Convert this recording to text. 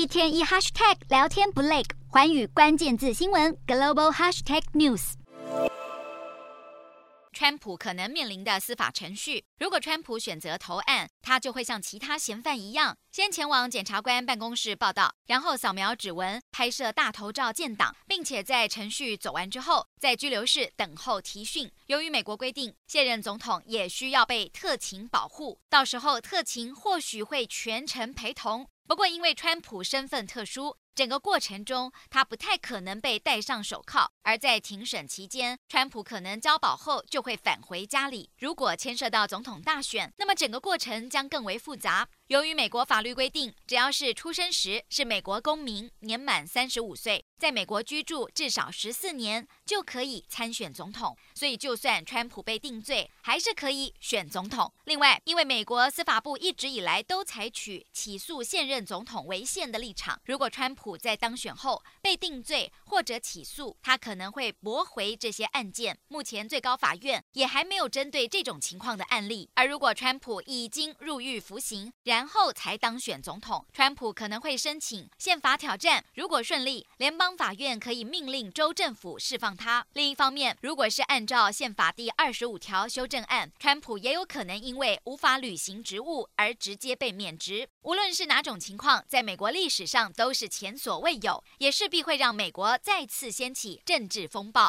一天一 hashtag 聊天不累，环宇关键字新闻 global hashtag news。川普可能面临的司法程序，如果川普选择投案，他就会像其他嫌犯一样，先前往检察官办公室报道，然后扫描指纹、拍摄大头照建档，并且在程序走完之后，在拘留室等候提讯。由于美国规定，现任总统也需要被特勤保护，到时候特勤或许会全程陪同。不过，因为川普身份特殊。整个过程中，他不太可能被戴上手铐；而在庭审期间，川普可能交保后就会返回家里。如果牵涉到总统大选，那么整个过程将更为复杂。由于美国法律规定，只要是出生时是美国公民，年满三十五岁，在美国居住至少十四年，就可以参选总统。所以，就算川普被定罪，还是可以选总统。另外，因为美国司法部一直以来都采取起诉现任总统为限的立场，如果川普普在当选后被定罪或者起诉，他可能会驳回这些案件。目前，最高法院也还没有针对这种情况的案例。而如果川普已经入狱服刑，然后才当选总统，川普可能会申请宪法挑战。如果顺利，联邦法院可以命令州政府释放他。另一方面，如果是按照宪法第二十五条修正案，川普也有可能因为无法履行职务而直接被免职。无论是哪种情况，在美国历史上都是前前所未有，也势必会让美国再次掀起政治风暴。